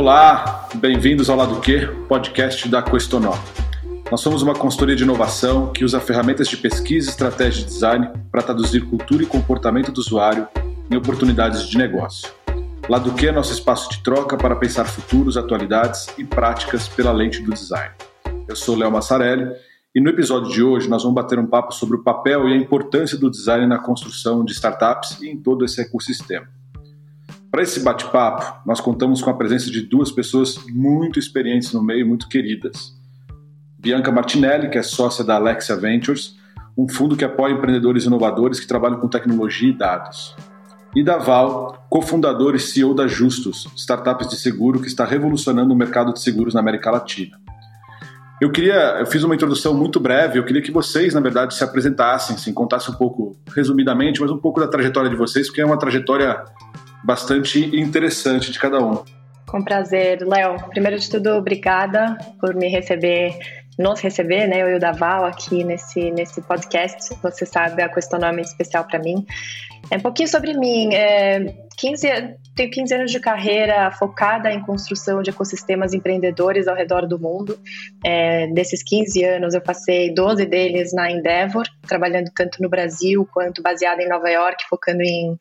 Olá, bem-vindos ao Lado Q, podcast da Questonó. Nós somos uma consultoria de inovação que usa ferramentas de pesquisa estratégia de design para traduzir cultura e comportamento do usuário em oportunidades de negócio. Lado Q é nosso espaço de troca para pensar futuros, atualidades e práticas pela lente do design. Eu sou Léo Massarelli e no episódio de hoje nós vamos bater um papo sobre o papel e a importância do design na construção de startups e em todo esse ecossistema. Para esse bate-papo, nós contamos com a presença de duas pessoas muito experientes no meio, muito queridas. Bianca Martinelli, que é sócia da Alexia Ventures, um fundo que apoia empreendedores inovadores que trabalham com tecnologia e dados. E Daval, cofundador e CEO da Justus, startup de seguro que está revolucionando o mercado de seguros na América Latina. Eu queria, eu fiz uma introdução muito breve, eu queria que vocês, na verdade, se apresentassem, assim, contassem um pouco, resumidamente, mas um pouco da trajetória de vocês, porque é uma trajetória bastante interessante de cada um. Com prazer, Léo. Primeiro de tudo, obrigada por me receber, nos receber, né, eu e o Daval aqui nesse, nesse podcast. Você sabe, a questão é especial para mim. É um pouquinho sobre mim. É, 15, tenho 15 anos de carreira focada em construção de ecossistemas empreendedores ao redor do mundo. É, desses 15 anos, eu passei 12 deles na Endeavor, trabalhando tanto no Brasil quanto baseada em Nova York, focando em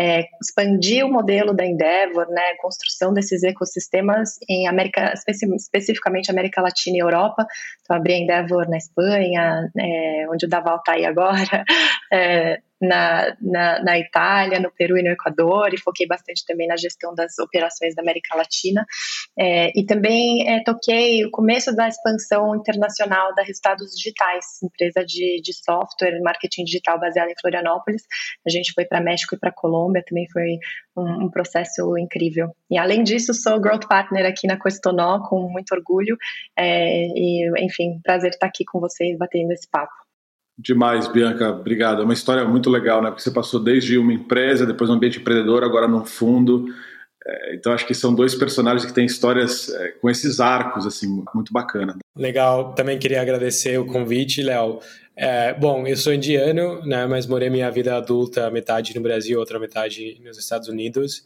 é, expandir o modelo da Endeavor, né, construção desses ecossistemas em América, especificamente América Latina e Europa. Então, abri a Endeavor na Espanha, é, onde o Daval está aí agora, é, na, na, na, Itália, no Peru e no Equador, e foquei bastante também na gestão das operações da América Latina. É, e também é, toquei o começo da expansão internacional da Resultados Digitais, empresa de, de software, marketing digital baseada em Florianópolis. A gente foi para México e para Colômbia, também foi um, um, processo incrível. E além disso, sou Growth Partner aqui na Questonó, com muito orgulho. É, e, enfim, prazer estar aqui com vocês, batendo esse papo. Demais, Bianca, obrigado. É uma história muito legal, né? Porque você passou desde uma empresa, depois um ambiente empreendedor, agora num fundo. É, então acho que são dois personagens que têm histórias é, com esses arcos, assim, muito bacana. Legal, também queria agradecer o convite, Léo. É, bom, eu sou indiano, né? Mas morei minha vida adulta metade no Brasil, outra metade nos Estados Unidos.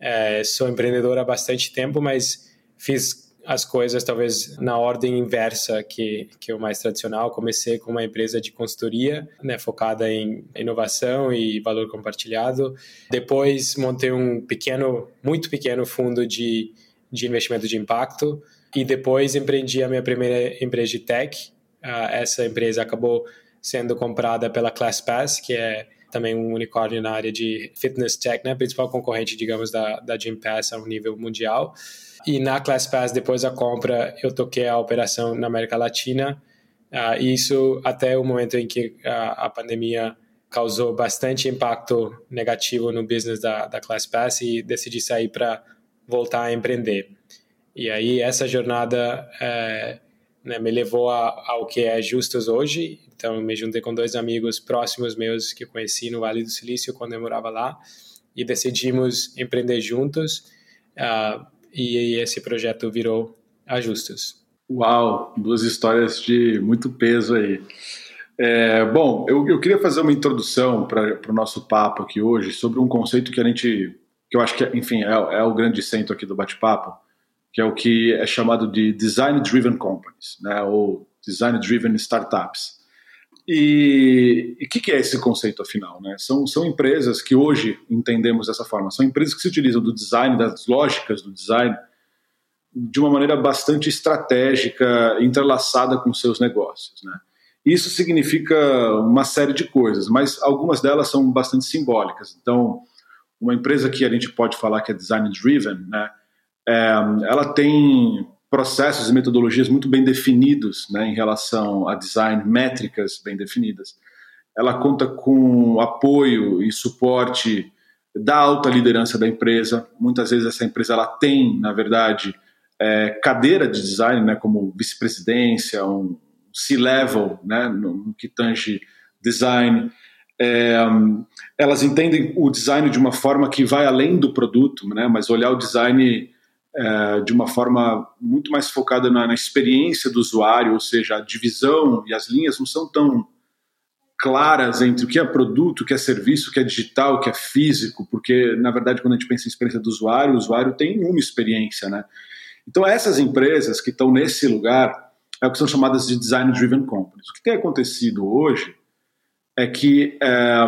É, sou empreendedor há bastante tempo, mas fiz as coisas talvez na ordem inversa que, que o mais tradicional. Comecei com uma empresa de consultoria, né, focada em inovação e valor compartilhado. Depois montei um pequeno, muito pequeno fundo de, de investimento de impacto e depois empreendi a minha primeira empresa de tech. Uh, essa empresa acabou sendo comprada pela ClassPass, que é também um unicórnio na área de fitness tech, né, principal concorrente, digamos, da, da Gympass a um nível mundial. E na ClassPass, depois da compra, eu toquei a operação na América Latina. Uh, isso até o momento em que a, a pandemia causou bastante impacto negativo no business da, da ClassPass e decidi sair para voltar a empreender. E aí essa jornada é, né, me levou a, ao que é Justus hoje. Então me juntei com dois amigos próximos meus que conheci no Vale do Silício quando eu morava lá e decidimos empreender juntos. Uh, e esse projeto virou Ajustos. Uau, duas histórias de muito peso aí. É, bom, eu, eu, queria fazer uma introdução para o nosso papo aqui hoje sobre um conceito que a gente, que eu acho que, enfim, é, é o grande centro aqui do bate-papo, que é o que é chamado de Design Driven Companies, né, ou Design Driven Startups. E o que, que, é esse conceito, afinal? Né? São, são empresas que hoje entendemos dessa forma, são empresas que se utilizam do design, das lógicas do design, de uma maneira bastante estratégica, entrelaçada com seus negócios. Né? Isso significa uma série de coisas, mas algumas delas são bastante simbólicas. Então, uma empresa que a gente pode falar que é design driven, né, é, ela tem processos e metodologias muito bem definidos né, em relação a design, métricas bem definidas. Ela conta com apoio e suporte da alta liderança da empresa. Muitas vezes essa empresa ela tem, na verdade, é, cadeira de design, né, como vice-presidência, um C-level, né, no, que tange design. É, elas entendem o design de uma forma que vai além do produto, né, mas olhar o design é, de uma forma muito mais focada na, na, experiência do usuário, ou seja, a divisão e as linhas não são tão claras entre o que é produto, o que é serviço, o que é digital, o que é físico, porque, na verdade, quando a gente pensa em experiência do usuário, o usuário tem uma experiência, né? Então, essas empresas que estão nesse lugar é o que são chamadas de Design Driven Companies. O que tem acontecido hoje é que é,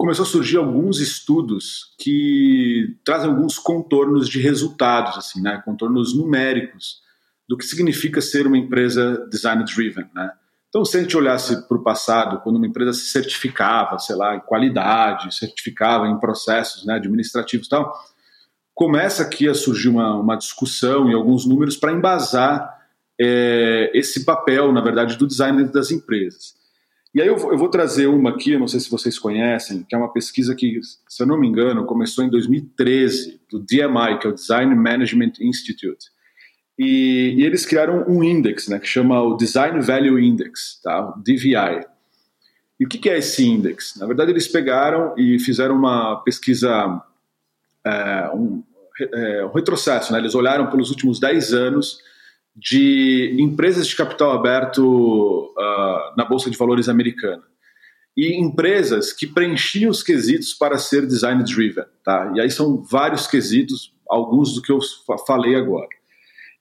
começou a surgir alguns estudos que trazem alguns contornos de resultados, assim, né? Contornos numéricos do que significa ser uma empresa Design Driven, né? Então, se a gente olhasse para o passado, quando uma empresa se certificava, sei lá, em qualidade, certificava em processos né, administrativos e tal, começa aqui a surgir uma, uma discussão e alguns números para embasar é, esse papel, na verdade, do design dentro das empresas. E aí eu vou, eu vou, trazer uma aqui, não sei se vocês conhecem, que é uma pesquisa que, se eu não me engano, começou em 2013, do DMI, que é o Design Management Institute. E, e, eles criaram um index, né, que chama o Design Value Index, tá, o DVI. E o que, que é esse index? Na verdade, eles pegaram e fizeram uma pesquisa, é, um, é, um, retrocesso, né, eles olharam pelos últimos 10 anos de empresas de capital aberto uh, na Bolsa de Valores americana. E empresas que preenchiam os quesitos para ser design driven. Tá? E aí são vários quesitos, alguns do que eu falei agora.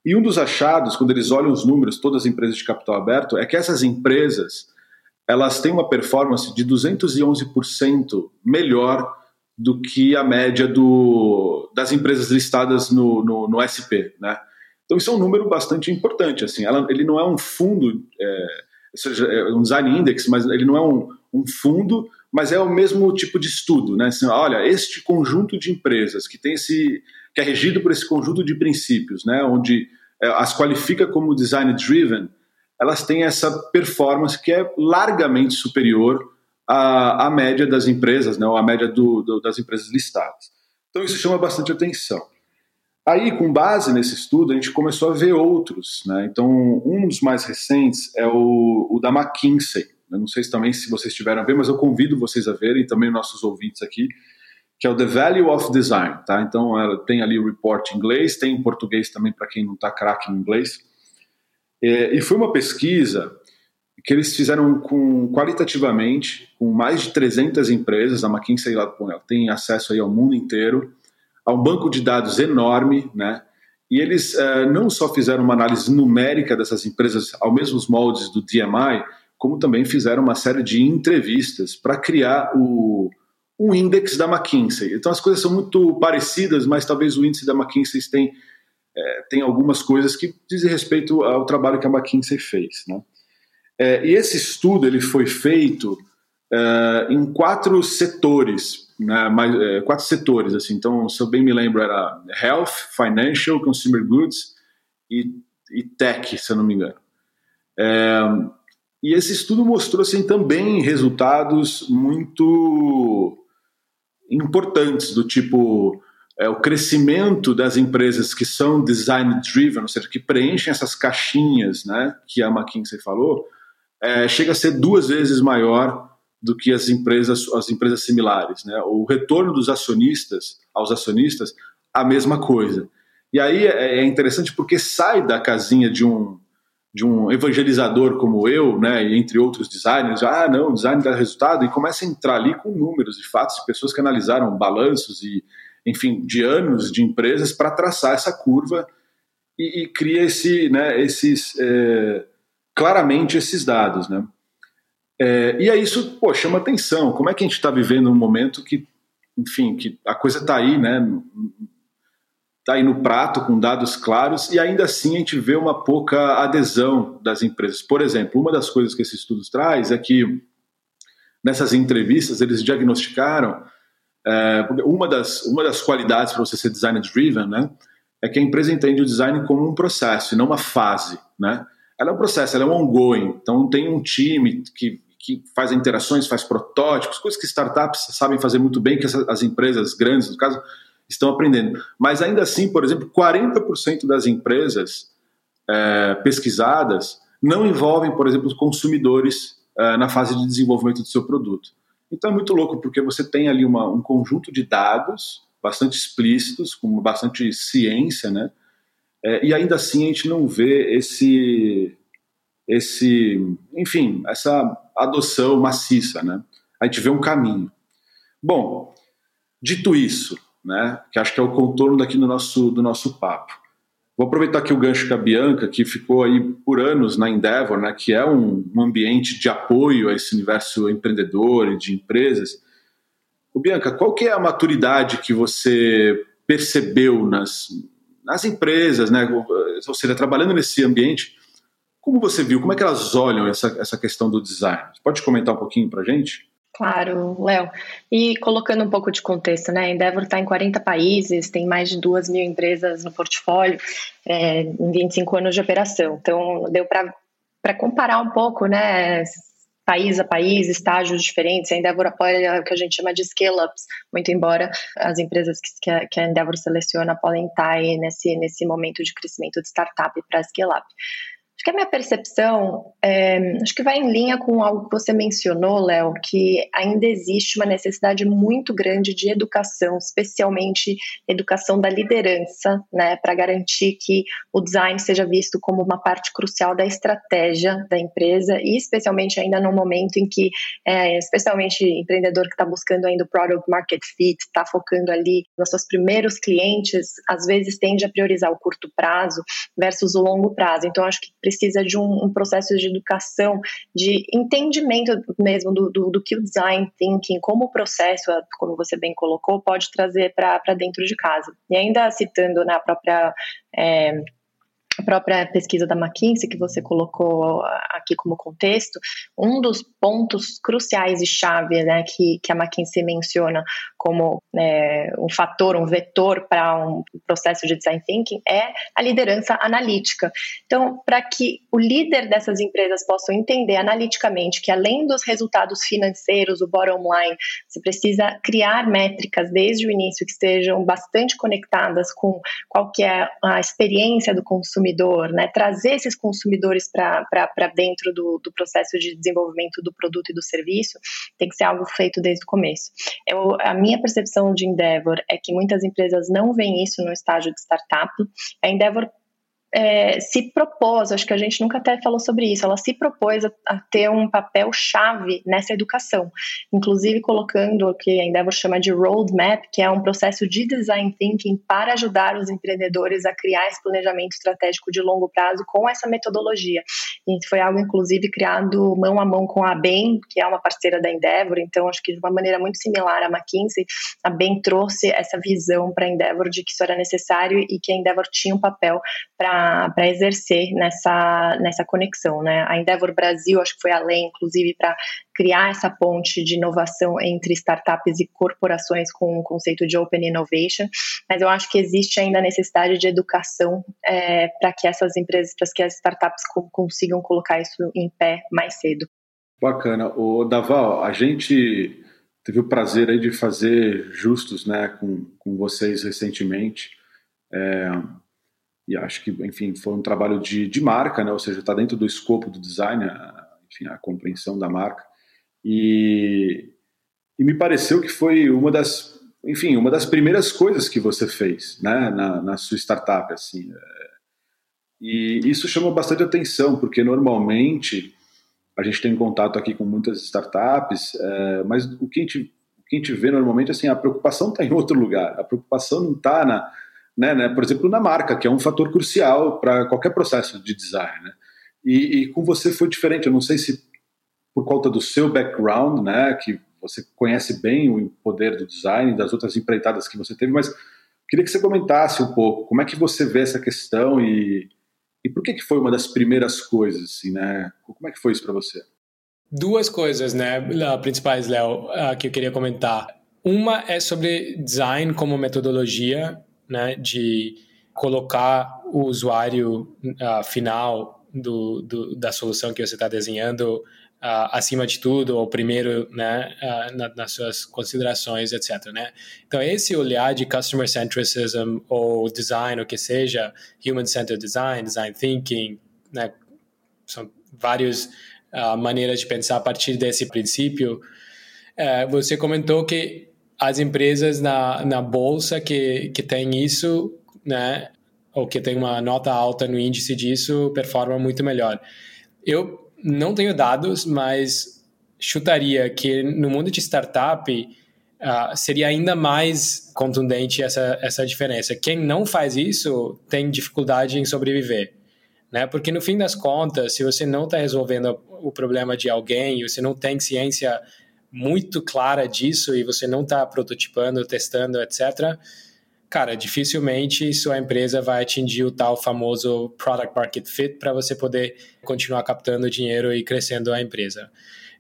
E um dos achados, quando eles olham os números, todas as empresas de capital aberto, é que essas empresas elas têm uma performance de 211% melhor do que a média do, das empresas listadas no, no, no, SP, né? Então isso é um número bastante importante, assim. Ela, ele não é um fundo, é, seja, é um design index, mas ele não é um, um fundo, mas é o mesmo tipo de estudo, né? Assim, olha, este conjunto de empresas que tem esse que é regido por esse conjunto de princípios, né, onde é, as qualifica como design driven, elas têm essa performance que é largamente superior à, à média das empresas, né, ou à média do, do, das empresas listadas. Então isso chama bastante atenção. Aí, com base nesse estudo, a gente começou a ver outros. Né? Então, um dos mais recentes é o, o da McKinsey. Eu não sei se também se vocês tiveram a ver, mas eu convido vocês a verem, também nossos ouvintes aqui, que é o The Value of Design, tá? Então ela tem ali o report em inglês, tem em português também para quem não está craque em inglês. É, e foi uma pesquisa que eles fizeram com qualitativamente com mais de 300 empresas. A McKinsey ela tem acesso aí ao mundo inteiro, a um banco de dados enorme, né? E eles é, não só fizeram uma análise numérica dessas empresas ao mesmos moldes do DMI, como também fizeram uma série de entrevistas para criar o, um índice da McKinsey. Então as coisas são muito parecidas, mas talvez o índice da McKinsey tem, é, tem algumas coisas que dizem respeito ao trabalho que a McKinsey fez. Né? É, e esse estudo ele foi feito em quatro setores, né, mais, é, quatro setores. Assim, então, se eu bem me lembro, era Health, Financial, Consumer Goods e, e Tech, se eu não me engano. É, e esse estudo mostrou assim, também resultados muito importantes, do tipo é, o crescimento das empresas que são design driven, ou seja, que preenchem essas caixinhas né, que a McKinsey falou, é, chega a ser duas vezes maior do que as empresas, as empresas similares. Né? O retorno dos acionistas aos acionistas, a mesma coisa. E aí é, é interessante porque sai da casinha de um de um evangelizador como eu, né, entre outros designers, ah, não, design dá resultado, e começa a entrar ali com números de fatos de pessoas que analisaram balanços e, enfim, de anos de empresas para traçar essa curva e, e, cria esse, né, esses, é, claramente esses dados, né. É, e aí isso, pô, chama atenção, como é que a gente está vivendo um momento que, enfim, que a coisa está aí, né, está aí no prato com dados claros e ainda assim a gente vê uma pouca adesão das empresas. Por exemplo, uma das coisas que esse estudo traz é que nessas entrevistas eles diagnosticaram é, uma, das, uma das qualidades para você ser design driven, né, é que a empresa entende o design como um processo e não uma fase, né? Ela é um processo, ela é um ongoing. Então tem um time que, que faz interações, faz protótipos, coisas que startups sabem fazer muito bem, que as, as empresas grandes, no caso, estão aprendendo. Mas ainda assim, por exemplo, 40% das empresas é, pesquisadas não envolvem, por exemplo, os consumidores é, na fase de desenvolvimento do seu produto. Então é muito louco, porque você tem ali uma, um conjunto de dados bastante explícitos, com bastante ciência, né? É, e ainda assim a gente não vê esse, esse, enfim, essa adoção maciça, né? A gente vê um caminho. Bom, dito isso, né, que acho que é o contorno daqui do nosso, do nosso papo. Vou aproveitar aqui o gancho com a Bianca, que ficou aí por anos na Endeavor, né, que é um, um ambiente de apoio a esse universo empreendedor e de empresas. O Bianca, qual que é a maturidade que você percebeu nas, nas empresas, né, ou seja, trabalhando nesse ambiente, como você viu, como é que elas olham essa, essa questão do design? Pode comentar um pouquinho para gente? Claro, Léo. E colocando um pouco de contexto, né? A Endeavor está em 40 países, tem mais de 2 mil empresas no portfólio, é, em 25 anos de operação. Então, deu para comparar um pouco, né? País a país, estágios diferentes. A Endeavor apoia o que a gente chama de scale-ups, muito embora as empresas que, que a Endeavor seleciona podem estar aí nesse, nesse momento de crescimento de startup para scale-up. Acho que a minha percepção, é, acho que vai em linha com algo que você mencionou, Léo, que ainda existe uma necessidade muito grande de educação, especialmente educação da liderança, né, para garantir que o design seja visto como uma parte crucial da estratégia da empresa e especialmente ainda no momento em que, é, especialmente empreendedor que está buscando ainda o product market fit, está focando ali nos seus primeiros clientes, às vezes tende a priorizar o curto prazo versus o longo prazo. Então, acho que precisa de um, um processo de educação, de entendimento mesmo do, do, do, que o design thinking, como o processo, como você bem colocou, pode trazer para dentro de casa. E ainda citando na própria é, a própria pesquisa da McKinsey, que você colocou aqui como contexto, um dos pontos cruciais e chave né, que, que a McKinsey menciona como é, um fator, um vetor para um processo de design thinking é a liderança analítica. Então, para que o líder dessas empresas possa entender analiticamente que além dos resultados financeiros, o bottom line, você precisa criar métricas desde o início que estejam bastante conectadas com qual que é a experiência do consumidor consumidor, né, trazer esses consumidores para dentro do, do, processo de desenvolvimento do produto e do serviço, tem que ser algo feito desde o começo. Eu, a minha percepção de Endeavor é que muitas empresas não veem isso no estágio de startup. A Endeavor é, se propôs, acho que a gente nunca até falou sobre isso, ela se propôs a, a ter um papel chave nessa educação, inclusive colocando o que a Endeavor chama de roadmap, que é um processo de design thinking para ajudar os empreendedores a criar esse planejamento estratégico de longo prazo com essa metodologia. E foi algo, inclusive, criado mão a mão com a BEM, que é uma parceira da Endeavor, então acho que de uma maneira muito similar à McKinsey, a BEM trouxe essa visão para a Endeavor de que isso era necessário e que a Endeavor tinha um papel para para exercer nessa, nessa conexão. Né? A Endeavor Brasil, acho que foi além, inclusive, para criar essa ponte de inovação entre startups e corporações com o conceito de Open Innovation, mas eu acho que existe ainda a necessidade de educação é, para que essas empresas, para que as startups consigam colocar isso em pé mais cedo. Bacana. O Daval, a gente teve o prazer aí de fazer justos né, com, com vocês recentemente. É, e acho que, enfim, foi um trabalho de, de marca, né? ou seja, está dentro do escopo do design, a, enfim, a compreensão da marca. E, e me pareceu que foi uma das, enfim, uma das primeiras coisas que você fez né? na, na sua startup. Assim. E isso chama bastante atenção, porque normalmente a gente tem contato aqui com muitas startups, é, mas o que, a gente, o que a gente vê normalmente, assim, a preocupação está em outro lugar. A preocupação não está na né, né, por exemplo, na marca, que é um fator crucial para qualquer processo de design. Né? E, e, com você foi diferente. Eu não sei se por conta do seu background, né, que você conhece bem o poder do design das outras empreitadas que você teve, mas queria que você comentasse um pouco como é que você vê essa questão e, e por que, que foi uma das primeiras coisas, assim, né? Como é que foi isso para você? Duas coisas, né, principais, Léo, que eu queria comentar. Uma é sobre design como metodologia né, de colocar o usuário uh, final do, do, da solução que você está desenhando uh, acima de tudo, ou primeiro né, uh, na, nas suas considerações, etc. Né? Então, esse olhar de customer centricism ou design, o que seja, human-centered design, design thinking, né, são várias maneiras de pensar a partir desse princípio. Eh, você comentou que as empresas na, na bolsa que, que tem isso, né, ou que tem uma nota alta no índice disso, performam muito melhor. Eu não tenho dados, mas chutaria que no mundo de startup uh, seria ainda mais contundente essa, essa diferença. Quem não faz isso tem dificuldade em sobreviver. Né? Porque no fim das contas, se você não está resolvendo o problema de alguém, você não tem ciência muito clara disso e você não está prototipando, testando, etc., cara, dificilmente sua empresa vai atingir o tal famoso product market fit para você poder continuar captando dinheiro e crescendo a empresa.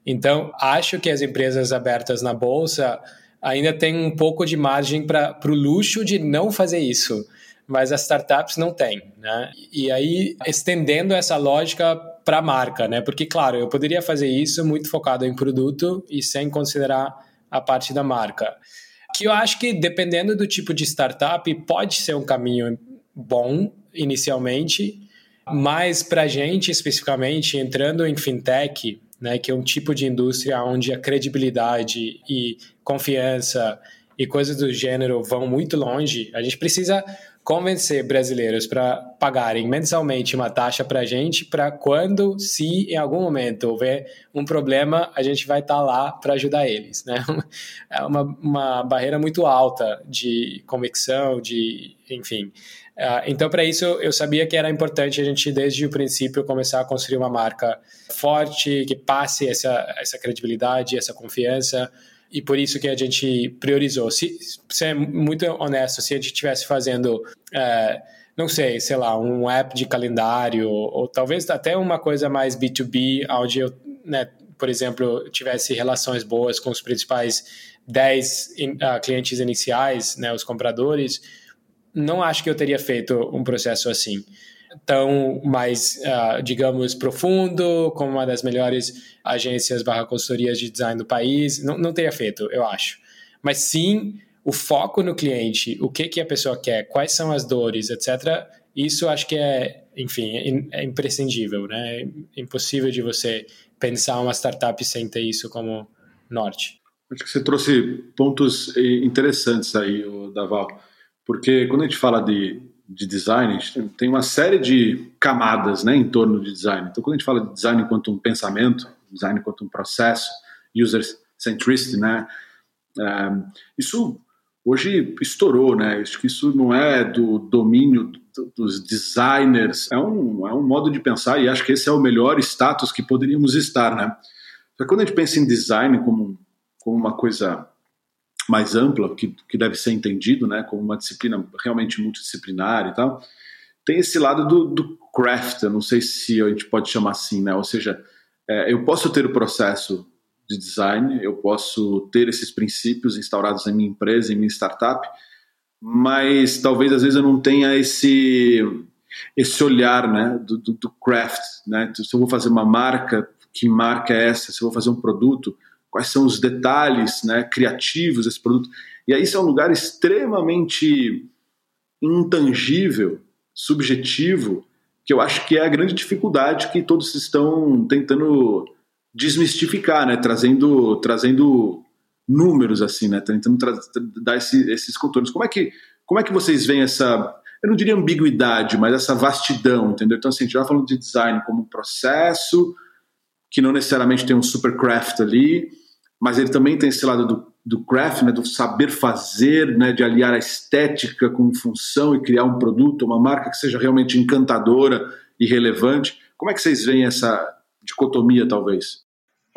Então, acho que as empresas abertas na bolsa ainda têm um pouco de margem para o luxo de não fazer isso, mas as startups não têm, né? E aí, estendendo essa lógica para a marca, né? Porque, claro, eu poderia fazer isso muito focado em produto e sem considerar a parte da marca que eu acho que dependendo do tipo de startup pode ser um caminho bom inicialmente, mas para a gente especificamente entrando em fintech, né, que é um tipo de indústria onde a credibilidade e confiança e coisas do gênero vão muito longe, a gente precisa convencer brasileiros para pagarem mensalmente uma taxa para a gente, para quando, se em algum momento houver um problema, a gente vai estar tá lá para ajudar eles. Né? É uma, uma barreira muito alta de convicção, de, enfim. Uh, então, para isso, eu sabia que era importante a gente, desde o princípio, começar a construir uma marca forte, que passe essa, essa credibilidade, essa confiança, e por isso que a gente priorizou. Se, ser muito honesto, se a gente estivesse fazendo, é, não sei, sei lá, um app de calendário, ou, ou, talvez até uma coisa mais B2B, onde eu, né, por exemplo, tivesse relações boas com os principais 10 in, uh, clientes iniciais, né, os compradores, não acho que eu teria feito um processo assim tão mais, uh, digamos, profundo, como uma das melhores agências barra consultorias de design do país. Não, não teria feito, eu acho. Mas sim, o foco no cliente, o que, que a pessoa quer, quais são as dores, etc. Isso acho que é, enfim, é, é imprescindível, né? É impossível de você pensar uma startup sem ter isso como norte. Acho que você trouxe pontos interessantes aí, Daval, porque quando a gente fala de de design, tem uma série de camadas né, em torno de design. Então, quando a gente fala de design enquanto um pensamento, design enquanto um processo, user centricity, né, é, isso hoje estourou, né? Acho que isso não é do domínio dos designers, é um, é um modo de pensar e acho que esse é o melhor status que poderíamos estar, né? Só quando a gente pensa em design como, como uma coisa mais ampla, que, que deve ser entendido né, como uma disciplina realmente multidisciplinar e tal, tem esse lado do, do craft, eu não sei se a gente pode chamar assim, né? ou seja, é, eu posso ter o processo de design, eu posso ter esses princípios instaurados em minha empresa, em minha startup, mas talvez às vezes eu não tenha esse esse olhar né, do, do, do craft. Né? Se eu vou fazer uma marca, que marca é essa? Se eu vou fazer um produto, quais são os detalhes né, criativos desse produto. E aí isso é um lugar extremamente intangível, subjetivo, que eu acho que é a grande dificuldade que todos estão tentando desmistificar, né, trazendo, trazendo números assim, né, tentando dar esse, esses contornos. Como é que como é que vocês veem essa eu não diria ambiguidade, mas essa vastidão, entendeu? Então, assim, a gente já falando de design como um processo, que não necessariamente tem um supercraft ali, mas ele também tem esse lado do, do craft, né, do saber fazer, né, de aliar a estética com função e criar um produto, uma marca que seja realmente encantadora e relevante. Como é que vocês veem essa dicotomia, talvez?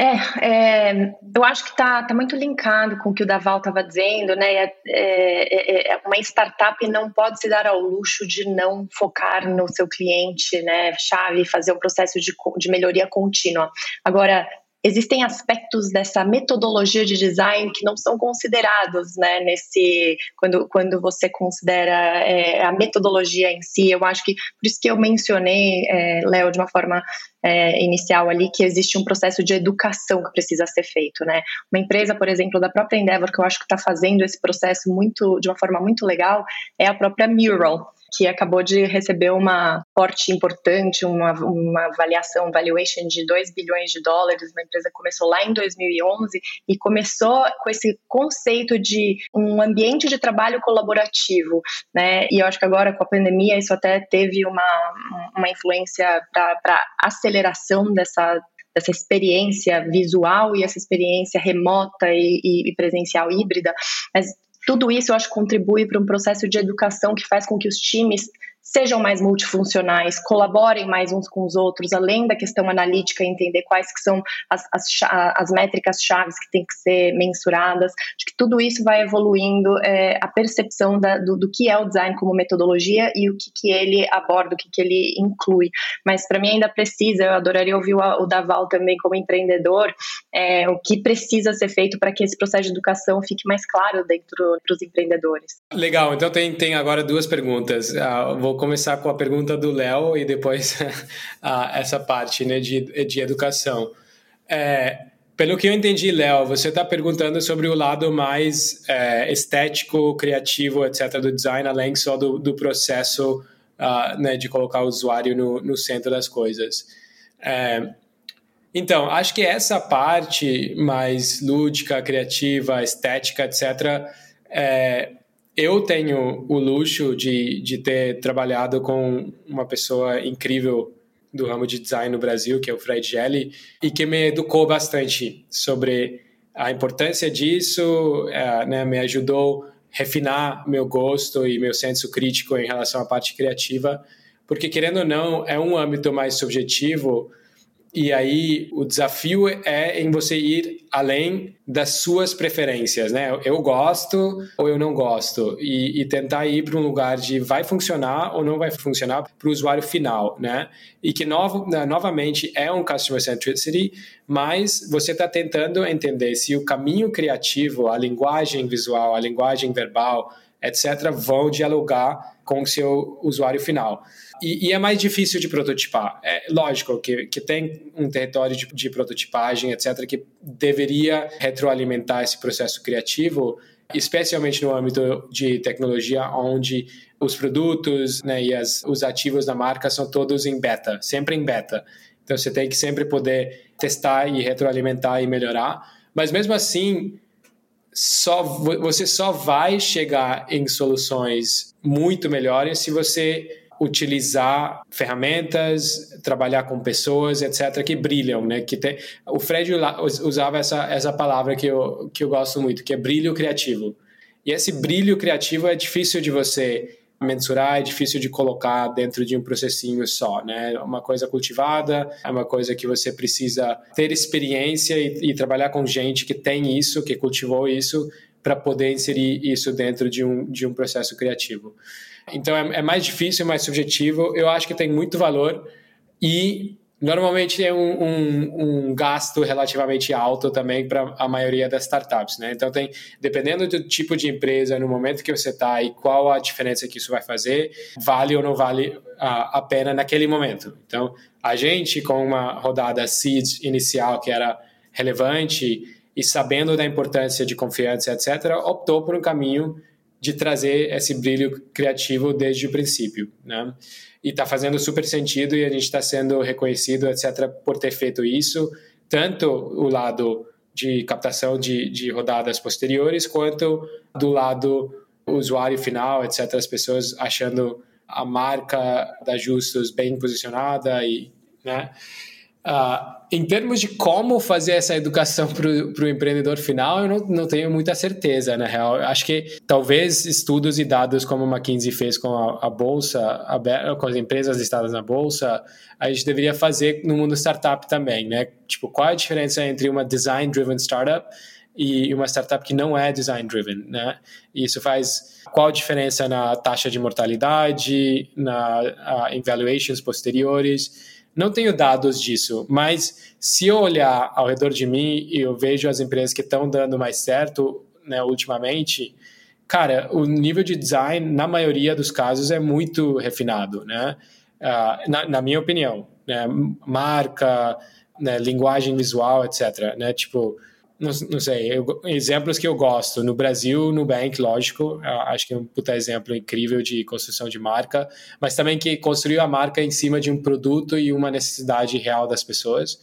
É, é, eu acho que está tá muito linkado com o que o Daval estava dizendo, né? É, é, é, uma startup não pode se dar ao luxo de não focar no seu cliente, né? Chave, fazer um processo de, de melhoria contínua. Agora, existem aspectos dessa metodologia de design que não são considerados, né, nesse quando, quando você considera é, a metodologia em si. Eu acho que por isso que eu mencionei, é, Léo, de uma forma é, inicial ali, que existe um processo de educação que precisa ser feito, né? Uma empresa, por exemplo, da própria Endeavor, que eu acho que está fazendo esse processo muito de uma forma muito legal, é a própria Mural que acabou de receber uma porte importante, uma, uma avaliação, valuation de 2 bilhões de dólares. Uma empresa começou lá em 2011 e começou com esse conceito de um ambiente de trabalho colaborativo, né? E eu acho que agora com a pandemia isso até teve uma, uma influência para acelerar aceleração dessa dessa experiência visual e essa experiência remota e, e, e presencial híbrida, mas tudo isso eu acho contribui para um processo de educação que faz com que os times sejam mais multifuncionais, colaborem mais uns com os outros, além da questão analítica, entender quais que são as, as, as métricas chaves que têm que ser mensuradas. Acho que tudo isso vai evoluindo é, a percepção da, do, do, que é o design como metodologia e o que, que ele aborda, o que, que ele inclui. Mas para mim ainda precisa, eu adoraria ouvir o, o Daval também como empreendedor, é, o que precisa ser feito para que esse processo de educação fique mais claro dentro dos empreendedores. Legal, então tem, tem agora duas perguntas. Uh, vou começar com a pergunta do Léo e depois a, essa parte né, de, de educação. É, pelo que eu entendi, Léo, você está perguntando sobre o lado mais é, estético, criativo, etc., do design, além só do, do processo uh, né, de colocar o usuário no, no centro das coisas. É, então, acho que essa parte mais lúdica, criativa, estética, etc., é, eu tenho o luxo de, de ter trabalhado com uma pessoa incrível do ramo de design no Brasil, que é o Fred Gelli, e que me educou bastante sobre a importância disso, é, né, me ajudou a refinar meu gosto e meu senso crítico em relação à parte criativa, porque querendo ou não, é um âmbito mais subjetivo e aí o desafio é em você ir além das suas preferências, né? Eu gosto ou eu não gosto e, e tentar ir para um lugar de vai funcionar ou não vai funcionar para o usuário final, né? E que novo, novamente é um customer centricity, mas você está tentando entender se o caminho criativo, a linguagem visual, a linguagem verbal, etc., vão dialogar com o seu usuário final. E, e, é mais difícil de prototipar. É lógico que, que tem um território de, de prototipagem, etc., que deveria retroalimentar esse processo criativo, especialmente no âmbito de tecnologia, onde os produtos né, e as, os ativos da marca são todos em beta, sempre em beta. Então você tem que sempre poder testar e retroalimentar e melhorar. Mas mesmo assim, só, você só vai chegar em soluções muito melhores se você utilizar ferramentas, trabalhar com pessoas, etc., que brilham, né? Que tem, o Fred usava essa, essa palavra que eu, que eu gosto muito, que é brilho criativo. E esse brilho criativo é difícil de você mensurar, é difícil de colocar dentro de um processinho só, né? É uma coisa cultivada, é uma coisa que você precisa ter experiência e, e trabalhar com gente que tem isso, que cultivou isso, para poder inserir isso dentro de um, de um processo criativo. Então é, é mais difícil, mais subjetivo. Eu acho que tem muito valor e normalmente é um, um, um, gasto relativamente alto também para a maioria das startups, né? Então tem, dependendo do tipo de empresa, no momento que você está e qual a diferença que isso vai fazer, vale ou não vale a, a pena naquele momento. Então a gente com uma rodada seed inicial que era relevante e sabendo da importância de confiança, etc., optou por um caminho de trazer esse brilho criativo desde o princípio, né? E está fazendo super sentido e a gente está sendo reconhecido, etc., por ter feito isso, tanto o lado de captação de, de rodadas posteriores, quanto do lado usuário final, etc., as pessoas achando a marca da Justus bem posicionada e, né? Uh, em termos de como fazer essa educação para o empreendedor final, eu não, não, tenho muita certeza, na real. Acho que talvez estudos e dados como a McKinsey fez com a, a Bolsa, com as empresas listadas na Bolsa, a gente deveria fazer no mundo startup também, né? Tipo, qual é a diferença entre uma design-driven startup e uma startup que não é design-driven, né? E isso faz qual a diferença na taxa de mortalidade, na em valuations posteriores, não tenho dados disso, mas se eu olhar ao redor de mim e eu vejo as empresas que estão dando mais certo né, ultimamente, cara, o nível de design, na maioria dos casos, é muito refinado, né? Uh, na, na, minha opinião, né? Marca, né? linguagem visual, etc. Né? Tipo, não, não sei, eu, exemplos que eu gosto. No Brasil, Nubank, lógico, acho que é um puta exemplo incrível de construção de marca, mas também que construiu a marca em cima de um produto e uma necessidade real das pessoas.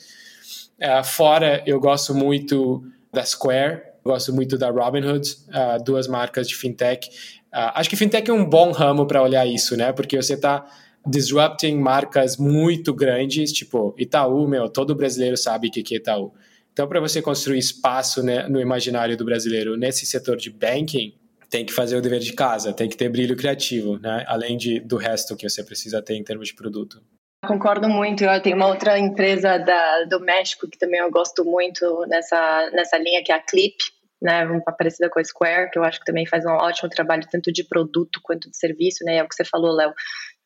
Uh, fora, eu gosto muito da Square, gosto muito da Robinhood, uh, duas marcas de fintech. Uh, acho que fintech é um bom ramo para olhar isso, né? Porque você está disrupting marcas muito grandes, tipo Itaú, meu, todo brasileiro sabe o que é Itaú. Então, para você construir espaço né, no imaginário do brasileiro nesse setor de banking, tem que fazer o dever de casa, tem que ter brilho criativo, né? além de, do resto que você precisa ter em termos de produto. Concordo muito. Eu tenho uma outra empresa da, do México que também eu gosto muito nessa, nessa linha, que é a Clip, né, uma parecida com a Square, que eu acho que também faz um ótimo trabalho tanto de produto quanto de serviço, né, é o que você falou, Léo.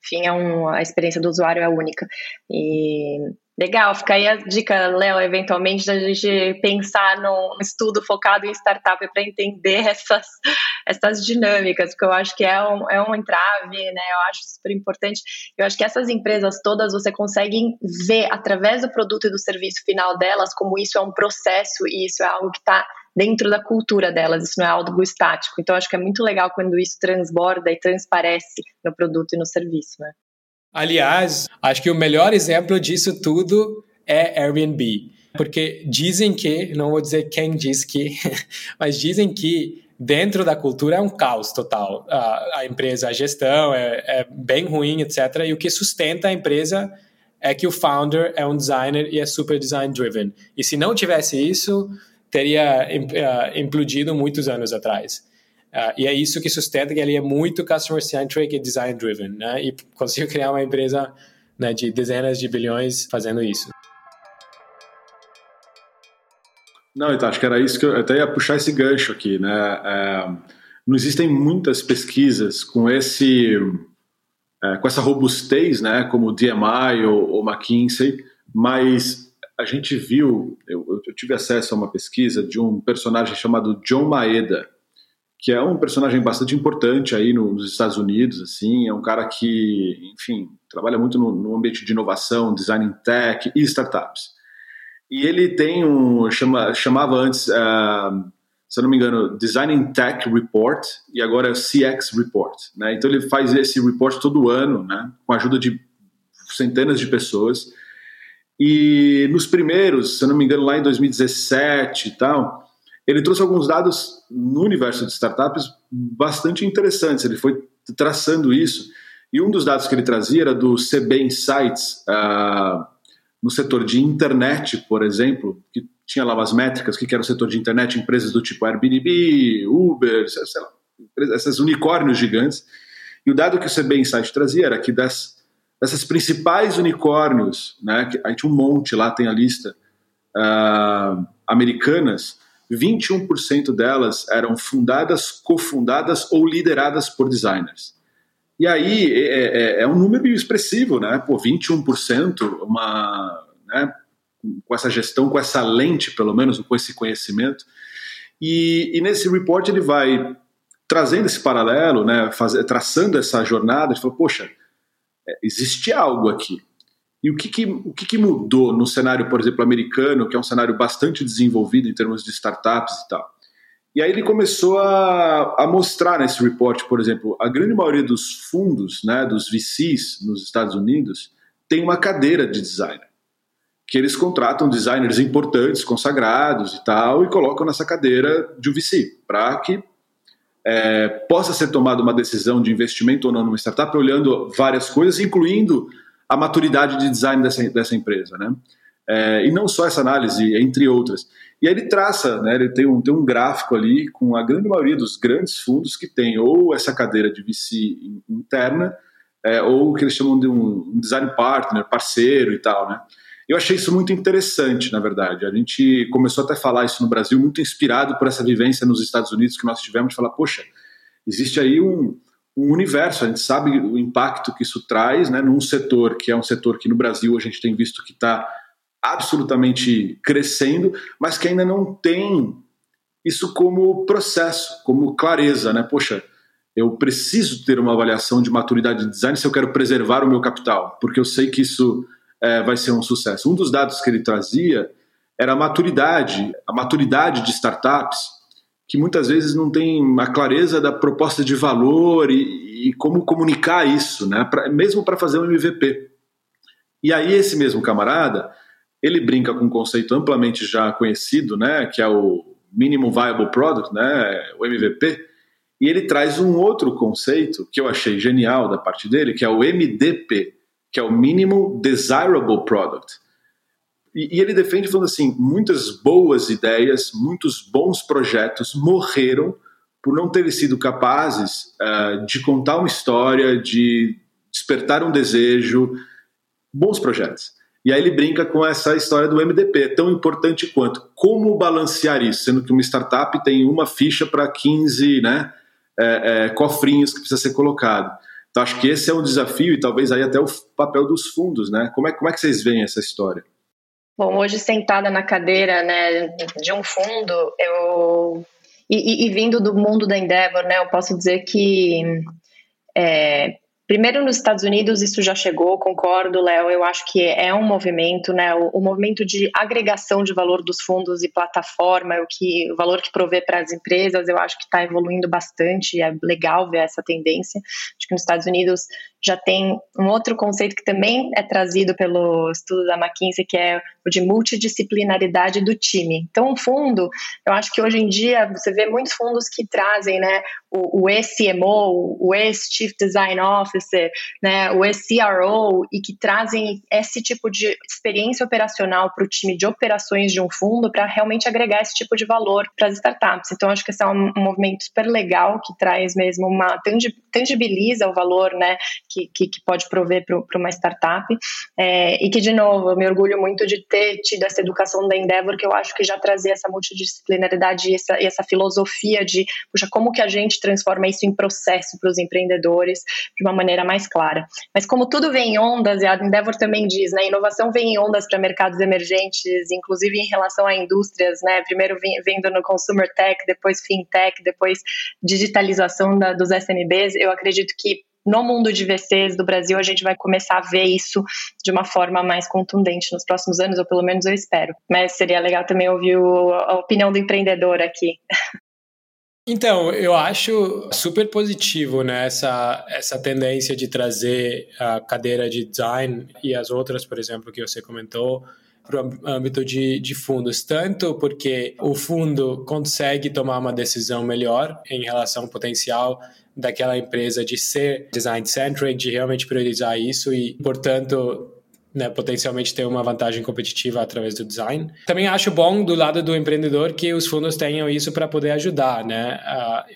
Enfim, é um, a experiência do usuário é única. E Legal, fica aí a dica, Léo, eventualmente, da gente pensar num estudo focado em startup para entender essas, essas dinâmicas, porque eu acho que é um, é um entrave, né? Eu acho super importante. Eu acho que essas empresas todas você consegue ver através do produto e do serviço final delas como isso é um processo e isso é algo que está dentro da cultura delas, isso não é algo estático. Então, acho que é muito legal quando isso transborda e transparece no produto e no serviço, né? Aliás, acho que o melhor exemplo disso tudo é Airbnb. Porque dizem que, não vou dizer quem diz que, mas dizem que dentro da cultura é um caos total. A, a empresa, a gestão é, é, bem ruim, etc. E o que sustenta a empresa é que o founder é um designer e é super design driven. E se não tivesse isso, teria uh, implodido muitos anos atrás. Uh, e é isso que sustenta que ele é muito customer-centric e design-driven, né? E conseguiu criar uma empresa né, de dezenas de bilhões fazendo isso. Não, então, acho que era isso que eu até ia puxar esse gancho aqui, né? É, não existem muitas pesquisas com esse é, com essa robustez, né? Como o DMI ou, ou McKinsey, mas a gente viu, eu, eu tive acesso a uma pesquisa de um personagem chamado John Maeda, que é um personagem bastante importante aí nos Estados Unidos, assim, é um cara que, enfim, trabalha muito no, no ambiente de inovação, design tech e startups. E ele tem um, chama, chamava antes, uh, se eu não me engano, Design Tech Report, e agora é o CX Report, né? Então ele faz esse report todo ano, né, com a ajuda de centenas de pessoas, e nos primeiros, se eu não me engano, lá em 2017 e tal, ele trouxe alguns dados no universo de startups bastante interessantes. Ele foi traçando isso. E um dos dados que ele trazia era do CB Insights, uh, no setor de internet, por exemplo, que tinha lá umas métricas, que era o setor de internet, empresas do tipo Airbnb, Uber, sei lá, unicórnios gigantes. E o dado que o CB Insights trazia era que das, dessas principais unicórnios, né, que a gente um monte lá tem a lista, uh, americanas, 21% delas eram fundadas, cofundadas ou lideradas por designers. E aí é, é, é um número expressivo, né? Pô, 21%, uma, né? com essa gestão, com essa lente, pelo menos, com esse conhecimento. E, e nesse report ele vai trazendo esse paralelo, né? Faz, traçando essa jornada, ele fala, poxa, é, existe algo aqui. E o que, que o que, que, mudou no cenário, por exemplo, americano, que é um cenário bastante desenvolvido em termos de startups e tal? E aí ele começou a, a mostrar nesse report, por exemplo, a grande maioria dos fundos, né, dos VCs nos Estados Unidos, tem uma cadeira de designer. Que eles contratam designers importantes, consagrados e tal, e colocam nessa cadeira de um VC, para que é, possa ser tomada uma decisão de investimento ou não numa startup, olhando várias coisas, incluindo a maturidade de design dessa, dessa empresa, né? É, e não só essa análise, entre outras. E aí ele traça, né, ele tem um, tem um gráfico ali com a grande maioria dos grandes fundos que tem ou essa cadeira de VC interna, é, ou o que eles chamam de um, um, design partner, parceiro e tal, né? Eu achei isso muito interessante, na verdade. A gente começou até a falar isso no Brasil, muito inspirado por essa vivência nos Estados Unidos que nós tivemos, de falar, poxa, existe aí um, um universo. A gente sabe o impacto que isso traz né, num setor que é um setor que no Brasil a gente tem visto que está absolutamente crescendo, mas que ainda não tem isso como processo, como clareza. Né? Poxa, eu preciso ter uma avaliação de maturidade de design se eu quero preservar o meu capital, porque eu sei que isso é, vai ser um sucesso. Um dos dados que ele trazia era a maturidade, a maturidade de startups que muitas vezes não tem a clareza da proposta de valor e, e como comunicar isso, né? Pra, mesmo para fazer um MVP. E aí esse mesmo camarada, ele brinca com um conceito amplamente já conhecido, né? Que é o Minimum Viable Product, né? O MVP. E ele traz um outro conceito que eu achei genial da parte dele, que é o MDP, que é o Minimum Desirable Product. E, e ele defende falando assim: muitas boas ideias, muitos bons projetos morreram por não terem sido capazes uh, de contar uma história, de despertar um desejo, bons projetos. E aí ele brinca com essa história do MDP, tão importante quanto. Como balancear isso, sendo que uma startup tem uma ficha para 15 né, é, é, cofrinhos que precisa ser colocado. Então acho que esse é um desafio e talvez aí até o papel dos fundos, né? Como é, como é que vocês veem essa história? Bom, hoje sentada na cadeira né, de um fundo, eu e, e, e vindo do mundo da Endeavor, né, eu posso dizer que é, Primeiro, nos Estados Unidos, isso já chegou, concordo, Léo. Eu acho que é um movimento, né? O, o, movimento de agregação de valor dos fundos e plataforma, o, que, o valor que provê para as empresas, eu acho que está evoluindo bastante. É legal ver essa tendência. Acho que nos Estados Unidos já tem um outro conceito que também é trazido pelo estudo da McKinsey, que é o de multidisciplinaridade do time. Então, o fundo, eu acho que hoje em dia você vê muitos fundos que trazem né, o, o o ex-Chief Design Officer, né, o ex-CRO, e que trazem esse tipo de experiência operacional para o time de operações de um fundo para realmente agregar esse tipo de valor para as startups. Então, acho que esse é um, um movimento super legal que traz mesmo uma tangibiliza o valor né, que, que, que pode prover para uma startup. É, e que, de novo, eu me orgulho muito de ter tido essa educação da Endeavor, que eu acho que já trazia essa multidisciplinaridade e essa, e essa filosofia de, puxa, como que a gente transforma isso em processo para os empreendedores de uma maneira mais clara. Mas como tudo vem em ondas, e a Endeavor também diz, né, inovação vem em ondas para mercados emergentes, inclusive em relação a indústrias, né, primeiro vendo no consumer tech, depois fintech, depois digitalização da, dos SMBs, eu acredito que no mundo de VCs do Brasil, a gente vai começar a ver isso de uma forma mais contundente nos próximos anos, ou pelo menos eu espero. Mas seria legal também ouvir o, a opinião do empreendedor aqui. Então, eu acho super positivo né, essa, essa tendência de trazer a cadeira de design e as outras, por exemplo, que você comentou, para o âmbito de, de fundos, tanto porque o fundo consegue tomar uma decisão melhor em relação ao potencial daquela empresa de ser design centric, de realmente priorizar isso e, portanto, né, potencialmente ter uma vantagem competitiva através do design. Também acho bom do lado do empreendedor que os fundos tenham isso para poder ajudar, né?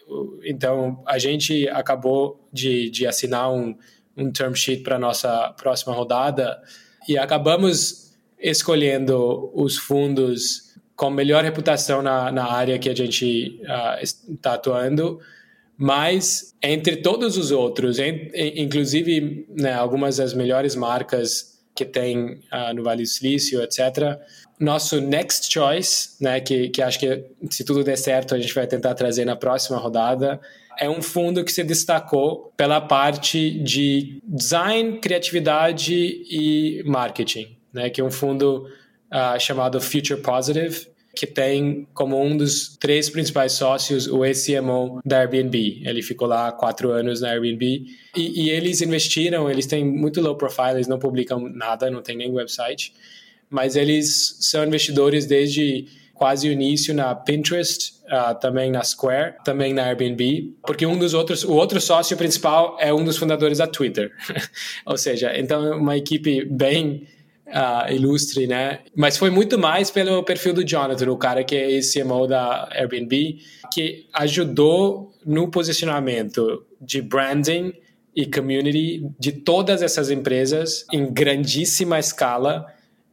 Uh, então a gente acabou de, de assinar um, um term sheet para nossa próxima rodada e acabamos escolhendo os fundos com melhor reputação na, na área que a gente está uh, atuando mas entre todos os outros, inclusive né, algumas das melhores marcas que tem uh, no Vale do Silício, etc. Nosso next choice, né, que, que acho que se tudo der certo a gente vai tentar trazer na próxima rodada, é um fundo que se destacou pela parte de design, criatividade e marketing, né, que é um fundo uh, chamado Future Positive, que tem como um dos três principais sócios o ex-CMO da Airbnb. Ele ficou lá quatro anos na Airbnb e, e, eles investiram, eles têm muito low profile, eles não publicam nada, não tem nem website, mas eles são investidores desde quase o início na Pinterest, uh, também na Square, também na Airbnb, porque um dos outros, o outro sócio principal é um dos fundadores da Twitter. Ou seja, então uma equipe bem uh, ilustre, né? Mas foi muito mais pelo perfil do Jonathan, o cara que é esse CMO da Airbnb, que ajudou no posicionamento de branding e community de todas essas empresas em grandíssima escala.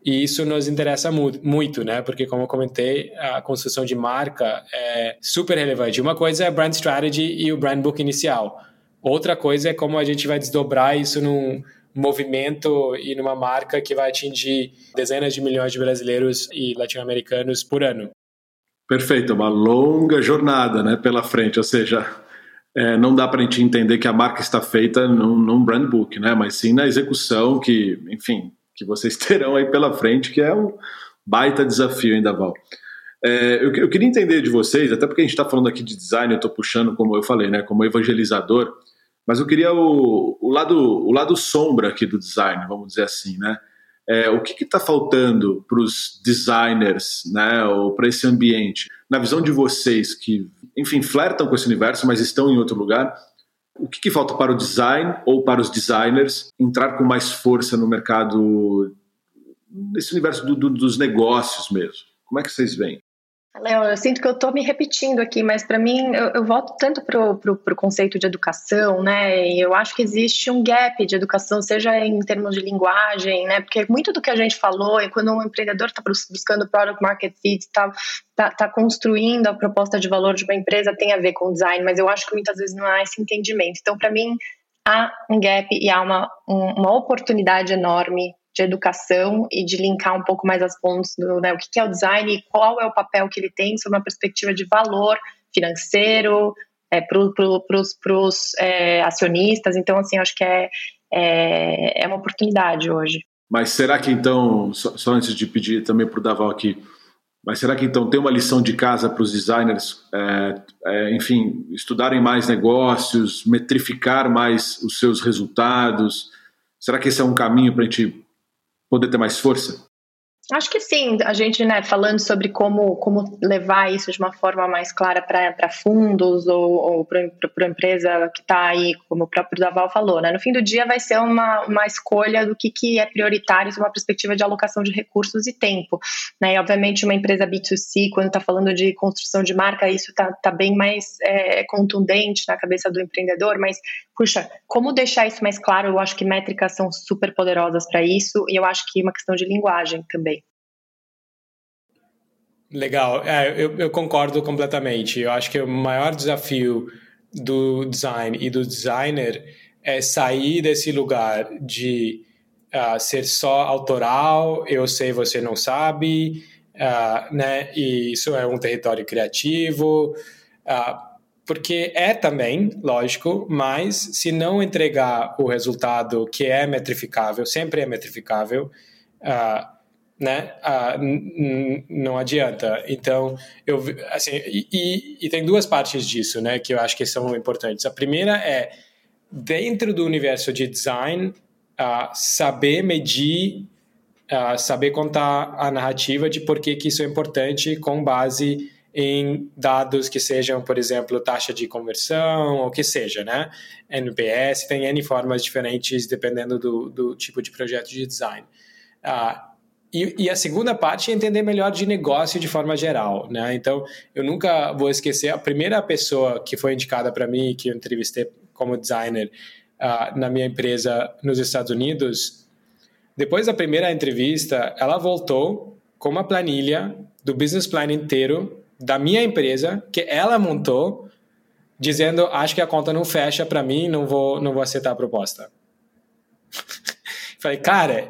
E isso nos interessa muito, né? Porque, como eu comentei, a construção de marca é super relevante. Uma coisa é a brand strategy e o brand book inicial. Outra coisa é como a gente vai desdobrar isso num, movimento e numa marca que vai atingir dezenas de milhões de brasileiros e latino-americanos por ano. Perfeito, uma longa jornada né, pela frente, ou seja, é, não dá para a gente entender que a marca está feita num, num, brand book, né, mas sim na execução que, enfim, que vocês terão aí pela frente, que é um baita desafio ainda, Val. É, eu, eu, queria entender de vocês, até porque a gente está falando aqui de design, eu estou puxando, como eu falei, né, como evangelizador, mas eu queria o, o, lado, o lado sombra aqui do design, vamos dizer assim, né? É, o que está faltando para os designers, né, ou para esse ambiente, na visão de vocês que enfim, flertam com esse universo, mas estão em outro lugar. O que, que falta para o design ou para os designers entrar com mais força no mercado, nesse universo do, do, dos negócios mesmo? Como é que vocês veem? Léo, eu sinto que eu estou me repetindo aqui, mas para mim eu, eu, volto tanto para o conceito de educação, né? E eu acho que existe um gap de educação, seja em termos de linguagem, né? Porque muito do que a gente falou, e quando um empreendedor está buscando product market fit, está tá, tá construindo a proposta de valor de uma empresa, tem a ver com design, mas eu acho que muitas vezes não há esse entendimento. Então, para mim, há um gap e há uma, uma oportunidade enorme de educação e de linkar um pouco mais as pontes do né, o que é o design e qual é o papel que ele tem sob uma perspectiva de valor financeiro é, para pro, os é, acionistas. Então, assim, acho que é, é, é, uma oportunidade hoje. Mas será que então, só, só antes de pedir também para o Daval aqui, mas será que então tem uma lição de casa para os designers, é, é, enfim, estudarem mais negócios, metrificar mais os seus resultados? Será que esse é um caminho para a gente poder ter mais força? Acho que sim, a gente, né, falando sobre como, como levar isso de uma forma mais clara para fundos ou, ou para a empresa que está aí, como o próprio Daval falou, né? No fim do dia vai ser uma, uma escolha do que, que é prioritário sob uma perspectiva de alocação de recursos e tempo, né? E obviamente uma empresa B2C, quando está falando de construção de marca, isso está tá bem mais é, contundente na cabeça do empreendedor, mas, puxa, como deixar isso mais claro? Eu acho que métricas são super poderosas para isso e eu acho que uma questão de linguagem também. Legal, é, eu, eu, concordo completamente. Eu acho que o maior desafio do design e do designer é sair desse lugar de uh, ser só autoral, eu sei, você não sabe, uh, né? E isso é um território criativo, uh, porque é também, lógico, mas se não entregar o resultado que é metrificável, sempre é metrificável, uh, né? Ah, não adianta. Então, eu assim, e, e, e, tem duas partes disso, né, que eu acho que são importantes. A primeira é dentro do universo de design, uh, saber medir, uh, saber contar a narrativa de por que, que isso é importante com base em dados que sejam, por exemplo, taxa de conversão, ou que seja, né? NPS, tem N formas diferentes dependendo do, do tipo de projeto de design. Uh, e, e, a segunda parte é entender melhor de negócio de forma geral, né? Então, eu nunca vou esquecer a primeira pessoa que foi indicada para mim, que eu entrevistei como designer uh, na minha empresa nos Estados Unidos. Depois da primeira entrevista, ela voltou com uma planilha do business plan inteiro da minha empresa que ela montou, dizendo: acho que a conta não fecha para mim, não vou, não vou aceitar a proposta. Falei, cara,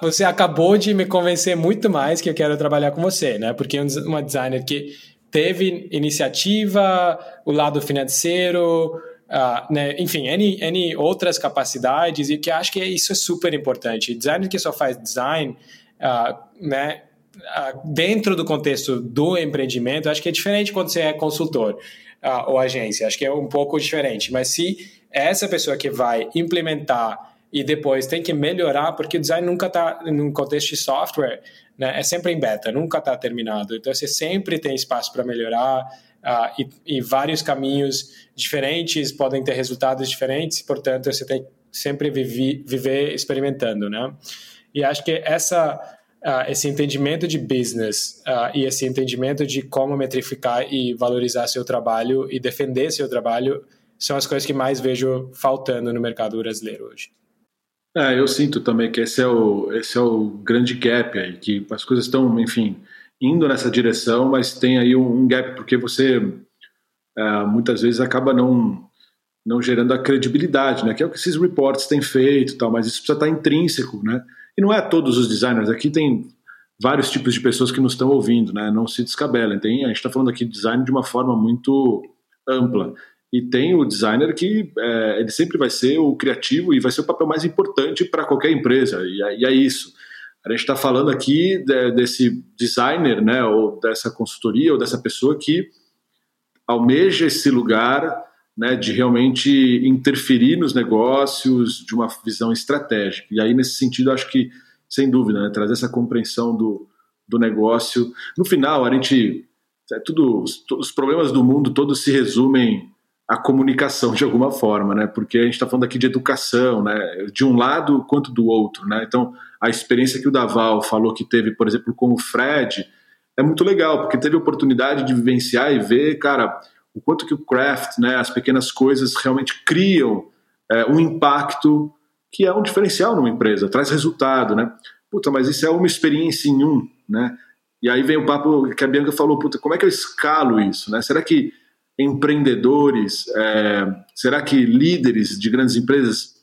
você acabou de me convencer muito mais que eu quero trabalhar com você, né? Porque é uma designer que teve iniciativa, o lado financeiro, uh, né? enfim, N, N outras capacidades e que acho que isso é super importante. Designer que só faz design, uh, né? Uh, dentro do contexto do empreendimento, acho que é diferente quando você é consultor ou agência. Acho que é um pouco diferente. Mas se é essa pessoa que vai implementar e depois tem que melhorar, porque o design nunca está, num contexto de software, né, é sempre em beta, nunca está terminado. Então, você sempre tem espaço para melhorar uh, e, e, vários caminhos diferentes podem ter resultados diferentes, portanto, você tem que sempre viver, viver experimentando, né? E acho que essa, uh, esse entendimento de business uh, e esse entendimento de como metrificar e valorizar seu trabalho e defender seu trabalho são as coisas que mais vejo faltando no mercado brasileiro hoje. É, eu sinto também que esse é o, esse é o grande gap aí, que as coisas estão, enfim, indo nessa direção, mas tem aí um, gap, porque você é, muitas vezes acaba não, não gerando a credibilidade, né? Que é o que esses reports têm feito tal, mas isso precisa estar intrínseco, né? E não é todos os designers, aqui tem vários tipos de pessoas que nos estão ouvindo, né? Não se descabelem. Tem, a gente está falando aqui de design de uma forma muito ampla. E tem o designer que é, ele sempre vai ser o criativo e vai ser o papel mais importante para qualquer empresa. E é, e é, isso. A gente está falando aqui de, desse designer, né, ou dessa consultoria, ou dessa pessoa que almeja esse lugar né, de realmente interferir nos negócios de uma visão estratégica. E aí, nesse sentido, acho que, sem dúvida, né, trazer essa compreensão do, do negócio. No final, a gente é tudo, os, problemas do mundo todos se resumem à comunicação de alguma forma, né? Porque a gente está falando aqui de educação, né? De um lado quanto do outro, né? Então, a experiência que o Daval falou que teve, por exemplo, com o Fred, é muito legal, porque teve a oportunidade de vivenciar e ver, cara, o quanto que o craft, né, as pequenas coisas realmente criam é, um impacto que é um diferencial numa empresa, traz resultado, né? Puta, mas isso é uma experiência em um, né? E aí vem o papo que a Bianca falou, puta, como é que eu escalo isso, né? Será que empreendedores, é, será que líderes de grandes empresas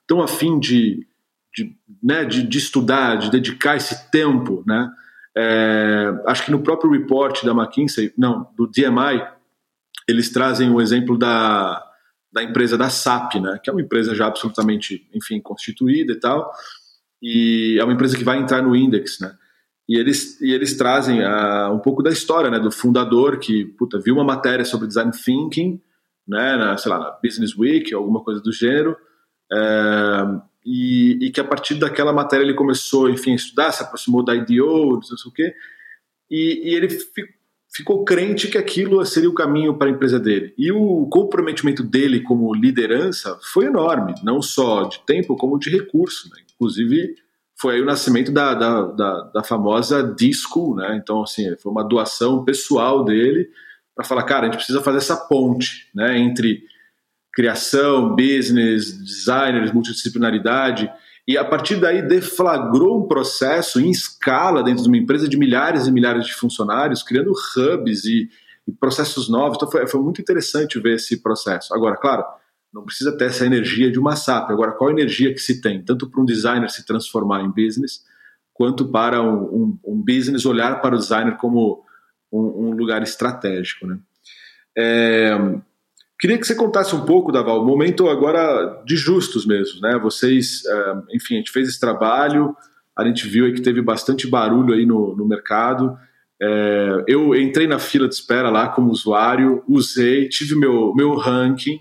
estão afim de, de, né, de, de estudar, de dedicar esse tempo, né? É, acho que no próprio report da McKinsey, não, do DMI, eles trazem o exemplo da, da empresa da SAP, né, que é uma empresa já absolutamente, enfim, constituída e tal, e é uma empresa que vai entrar no index, né, e eles, e eles trazem uh, um pouco da história, né, do fundador que, puta, viu uma matéria sobre design thinking, né, na, sei lá, na Business Week, alguma coisa do gênero, uh, e, e, que a partir daquela matéria ele começou, enfim, a estudar, se aproximou da IDO, não sei o quê, e, e ele ficou crente que aquilo seria o caminho para a empresa dele. E o comprometimento dele como liderança foi enorme, não só de tempo, como de recurso. Né? Inclusive, foi aí o nascimento da, da, da, da famosa Disco, né? Então, assim, foi uma doação pessoal dele para falar, cara, a gente precisa fazer essa ponte né, entre criação, business, designers, multidisciplinaridade, e a partir daí deflagrou um processo em escala dentro de uma empresa de milhares e milhares de funcionários, criando hubs e, e processos novos. Então foi, foi, muito interessante ver esse processo. Agora, claro, não precisa ter essa energia de uma SAP. Agora, qual a energia que se tem, tanto para um designer se transformar em business, quanto para um, um, um business olhar para o designer como um, um lugar estratégico. Né? É, Queria que você contasse um pouco, Daval, o momento agora de justos mesmo, né? Vocês, é, enfim, a gente fez esse trabalho, a gente viu que teve bastante barulho aí no, no mercado. É, eu entrei na fila de espera lá como usuário, usei, tive meu, meu ranking,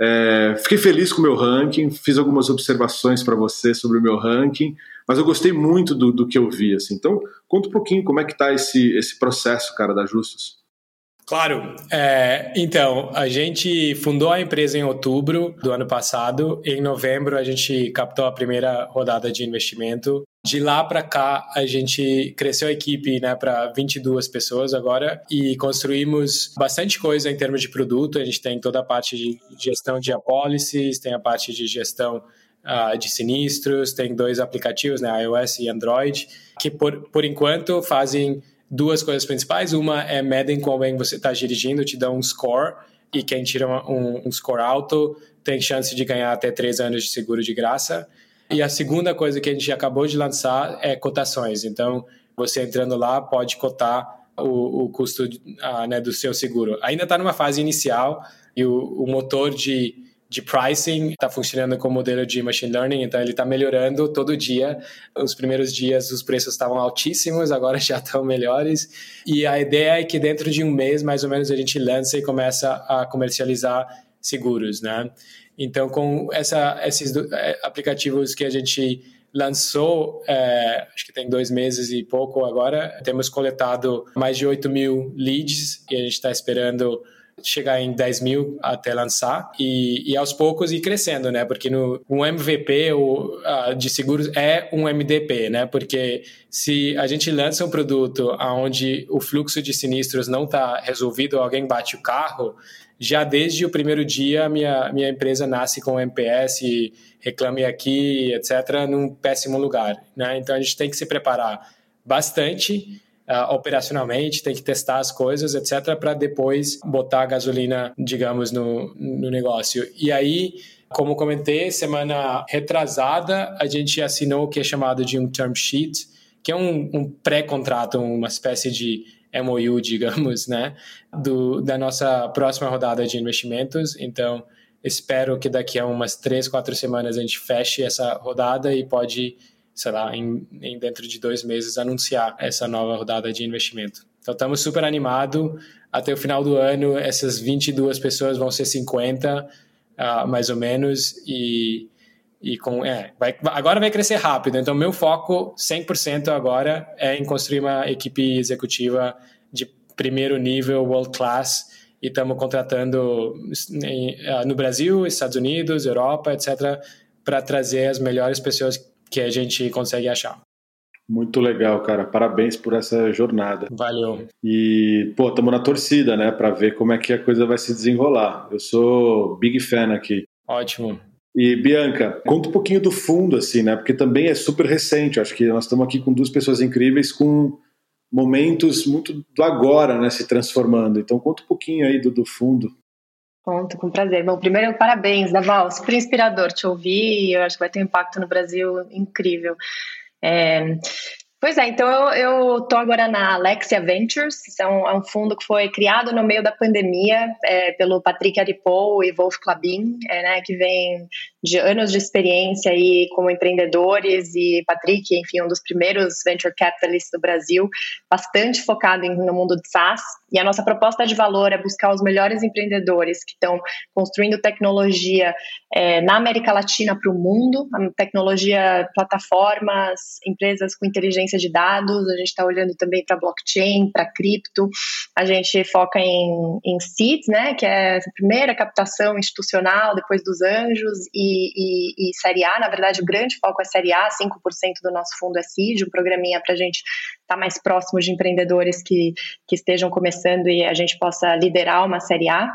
é, fiquei feliz com o meu ranking, fiz algumas observações para você sobre o meu ranking, mas eu gostei muito do, do que eu vi. Assim. Então, conta um pouquinho como é que está esse, esse processo, cara, da Justus. Claro. É, então, a gente fundou a empresa em outubro do ano passado. Em novembro, a gente captou a primeira rodada de investimento. De lá para cá, a gente cresceu a equipe né, para 22 pessoas agora e construímos bastante coisa em termos de produto. A gente tem toda a parte de gestão de apólices, tem a parte de gestão uh, de sinistros, tem dois aplicativos, né, iOS e Android, que por, por enquanto fazem duas coisas principais. Uma é medem como bem você está dirigindo, te dá um score, e quem tira um, um, score alto tem chance de ganhar até três anos de seguro de graça. E a segunda coisa que a gente acabou de lançar é cotações. Então, você entrando lá pode cotar o, o custo uh, né, do seu seguro. Ainda está numa fase inicial e o, o motor de de pricing está funcionando com o modelo de machine learning, então ele está melhorando todo dia. Os primeiros dias os preços estavam altíssimos, agora já estão melhores. E a ideia é que dentro de um mês, mais ou menos, a gente lança e começa a comercializar seguros, né? Então, com essa, esses é, aplicativos que a gente lançou, é, acho que tem dois meses e pouco agora, temos coletado mais de 8 mil leads e a gente está esperando chegar em 10 mil até lançar e, e aos poucos ir crescendo, né? Porque no, um MVP o, uh, de seguros é um MDP, né? Porque se a gente lança um produto onde o fluxo de sinistros não está resolvido, alguém bate o carro, já desde o primeiro dia minha, minha empresa nasce com MPS, reclame aqui, etc., num péssimo lugar, né? Então a gente tem que se preparar bastante uh, operacionalmente, tem que testar as coisas, etc., para depois botar a gasolina, digamos, no, no negócio. E aí, como comentei, semana retrasada, a gente assinou o que é chamado de um term sheet, que é um, um pré-contrato, uma espécie de MOU, digamos, né, do, da nossa próxima rodada de investimentos. Então, espero que daqui a umas três, quatro semanas a gente feche essa rodada e pode sei lá, em, em dentro de dois meses anunciar essa nova rodada de investimento. Então estamos super animados. Até o final do ano, essas 22 pessoas vão ser 50, uh, ah, mais ou menos, e, e com, é, vai, agora vai crescer rápido. Então, meu foco 100% agora é em construir uma equipe executiva de primeiro nível, world class, e estamos contratando em, uh, no Brasil, Estados Unidos, Europa, etc., para trazer as melhores pessoas que a gente consegue achar. Muito legal, cara. Parabéns por essa jornada. Valeu. E, pô, estamos na torcida, né, para ver como é que a coisa vai se desenrolar. Eu sou big fan aqui. Ótimo. E Bianca, conta um pouquinho do fundo, assim, né? Porque também é super recente. Eu acho que nós estamos aqui com duas pessoas incríveis com momentos muito do agora, né? Se transformando. Então conta um pouquinho aí do, do fundo. Conto, com prazer. Bom, primeiro, parabéns, Daval. Super inspirador te ouvir. Eu acho que vai ter um impacto no Brasil incrível. É, Pois é, então eu, tô agora na Alexia Ventures, é um, é um fundo que foi criado no meio da pandemia é, pelo Patrick Aripou e Wolf Klabin, é, né, que vem de anos de experiência aí como empreendedores e Patrick, enfim, um dos primeiros venture capitalists do Brasil, bastante focado no mundo de SaaS. E a nossa proposta de valor é buscar os melhores empreendedores que estão construindo tecnologia é, na América Latina para o mundo, tecnologia, plataformas, empresas com inteligência de dados. A gente está olhando também para blockchain, para cripto. A gente foca em, em seeds, né, que é a primeira captação institucional depois dos anjos e e, e, Série A. Na verdade, o grande foco é Série A, 5% do nosso fundo é CID, um programinha para a gente estar tá mais próximo de empreendedores que, que estejam começando e a gente possa liderar uma Série A.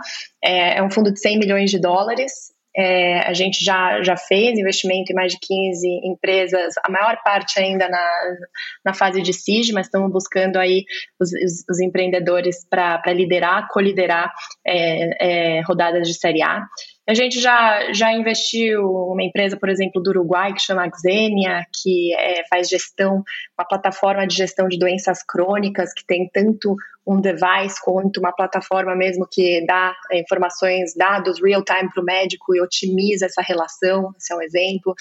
É, é um fundo de 100 milhões de dólares, é, a gente já, já fez investimento em mais de 15 empresas, a maior parte ainda na, na fase de SIG, mas estamos buscando aí os, os, os empreendedores para liderar, coliderar é, é, rodadas de Série A. A gente já, já investiu uma empresa, por exemplo, do Uruguai, que chama Xenia, que é, faz gestão, uma plataforma de gestão de doenças crônicas, que tem tanto um device quanto uma plataforma mesmo que dá é, informações, dados real-time para o médico e otimiza essa relação, esse é um exemplo.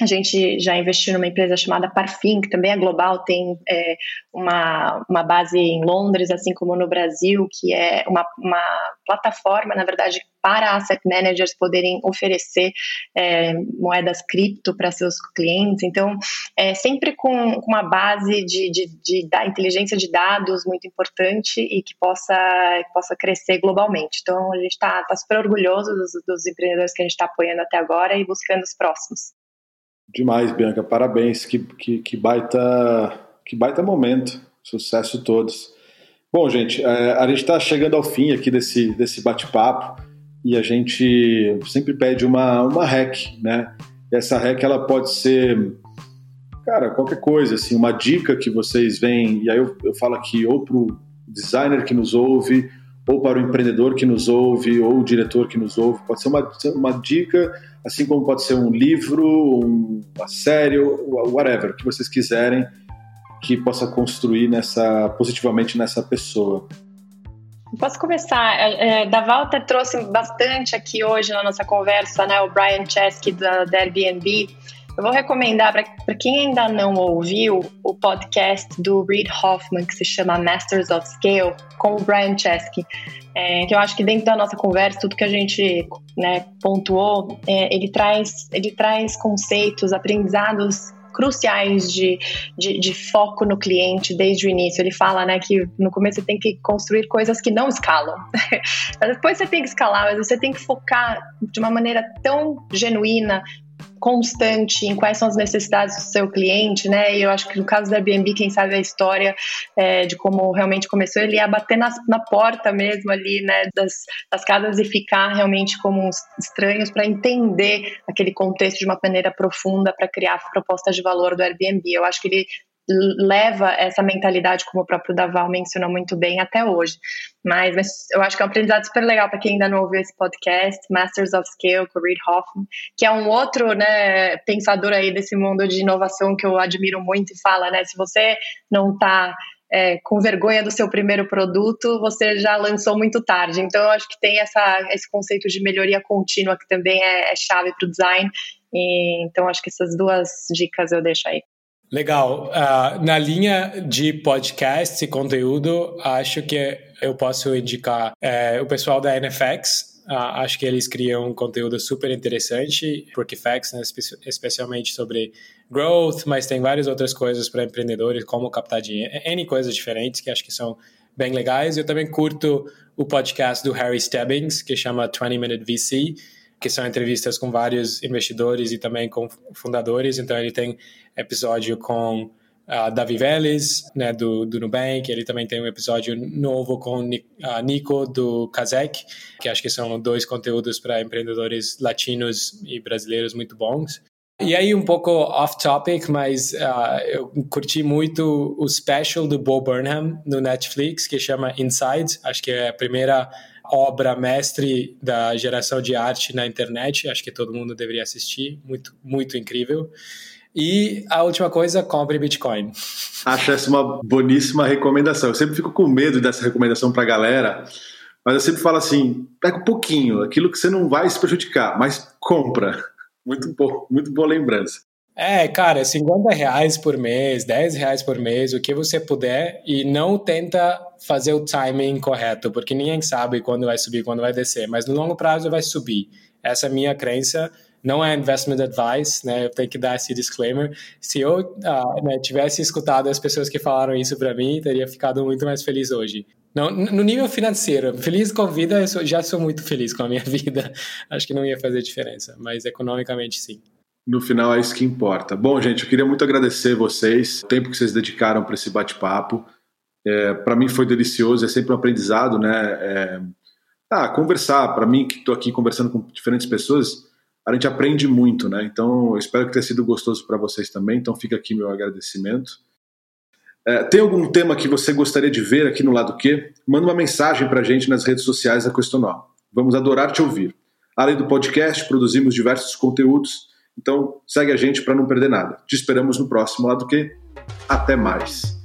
A gente já investiu numa empresa chamada Parfim, que também é global, tem é, uma, uma base em Londres, assim como no Brasil, que é uma, uma plataforma, na verdade, para asset managers poderem oferecer é, moedas cripto para seus clientes. Então, é sempre com, com uma base de, de, de, da inteligência de dados muito importante e que possa, que possa crescer globalmente. Então, a gente está tá super orgulhoso dos, dos empreendedores que a gente está apoiando até agora e buscando os próximos. Demais, Bianca, parabéns. Que, que, que, baita, que baita momento. Sucesso todos. Bom, gente, é, a gente está chegando ao fim aqui desse, desse bate-papo e a gente sempre pede uma, uma hack, né? Essa hack ela pode ser, cara, qualquer coisa, assim, uma dica que vocês veem, e aí eu, eu falo aqui ou para o designer que nos ouve, ou para o empreendedor que nos ouve, ou o diretor que nos ouve, pode ser uma, uma dica assim como pode ser um livro, uma série, whatever, que vocês quiserem que possa construir nessa positivamente nessa pessoa. Posso começar? É, é da Walter trouxe bastante aqui hoje na nossa conversa, né? O Brian Chesky da, da Airbnb. Eu vou recomendar para quem ainda não ouviu o podcast do Reid Hoffman, que se chama Masters of Scale, com o Brian Chesky. É, que eu acho que dentro da nossa conversa, tudo que a gente né, pontuou, é, ele, traz, ele traz conceitos, aprendizados cruciais de, de, de, foco no cliente desde o início. Ele fala né, que no começo você tem que construir coisas que não escalam. depois você tem que escalar, mas você tem que focar de uma maneira tão genuína, constante em quais são as necessidades do seu cliente, né? E eu acho que no caso do Airbnb, quem sabe a história é, de como realmente começou, ele ia bater na, na porta mesmo ali, né, das, das casas e ficar realmente como estranhos para entender aquele contexto de uma maneira profunda para criar a proposta de valor do Airbnb. Eu acho que ele leva essa mentalidade, como o próprio Daval mencionou muito bem, até hoje. Mas, mas eu acho que é um aprendizado super legal para quem ainda não ouviu esse podcast, Masters of Scale, com o Reid Hoffman, que é um outro né, pensador aí desse mundo de inovação que eu admiro muito e fala, né, se você não está é, com vergonha do seu primeiro produto, você já lançou muito tarde. Então, eu acho que tem essa, esse conceito de melhoria contínua que também é, é chave para o design. E, então, acho que essas duas dicas eu deixo aí. Legal. Uh, na linha de podcast e conteúdo, acho que eu posso indicar é, o pessoal da NFX. Uh, acho que eles criam um conteúdo super interessante, porque Facts, né, especialmente sobre growth, mas tem várias outras coisas para empreendedores, como captar dinheiro, N coisas diferentes que acho que são bem legais. Eu também curto o podcast do Harry Stebbings, que chama 20 Minute VC, que são entrevistas com vários investidores e também com fundadores. Então, ele tem episódio com uh, Davi Vélez, né, do, do Nubank. Ele também tem um episódio novo com uh, Nico, do Kazek, que acho que são dois conteúdos para empreendedores latinos e brasileiros muito bons. E aí, um pouco off-topic, mas uh, eu curti muito o special do Bo Burnham no Netflix, que chama Inside. Acho que é a primeira obra mestre da geração de arte na internet. Acho que todo mundo deveria assistir. Muito, muito incrível. E a última coisa, compre Bitcoin. Acho essa uma boníssima recomendação. Eu sempre fico com medo dessa recomendação para a galera, mas eu sempre falo assim: pega um pouquinho, aquilo que você não vai se prejudicar, mas compra. Muito bom, muito boa lembrança. É, cara, 50 reais por mês, 10 reais por mês, o que você puder, e não tenta fazer o timing correto, porque ninguém sabe quando vai subir, quando vai descer, mas no longo prazo vai subir. Essa é a minha crença não é investment advice, né? Eu tenho que dar esse disclaimer. Se eu uh, né, tivesse escutado as pessoas que falaram isso para mim, teria ficado muito mais feliz hoje. Não, no nível financeiro, feliz com a vida, eu sou, já sou muito feliz com a minha vida. Acho que não ia fazer diferença, mas economicamente sim. No final é isso que importa. Bom, gente, eu queria muito agradecer vocês, o tempo que vocês dedicaram para esse bate-papo. É, para mim foi delicioso, é sempre um aprendizado, né? É, ah, conversar, para mim que estou aqui conversando com diferentes pessoas, a gente aprende muito, né? Então, eu espero que tenha sido gostoso para vocês também. Então, fica aqui meu agradecimento. É, tem algum tema que você gostaria de ver aqui no lado Q? Manda uma mensagem para a gente nas redes sociais da Questonó. Vamos adorar te ouvir. Além do podcast, produzimos diversos conteúdos. Então, segue a gente para não perder nada. Te esperamos no próximo lado Q. Até mais.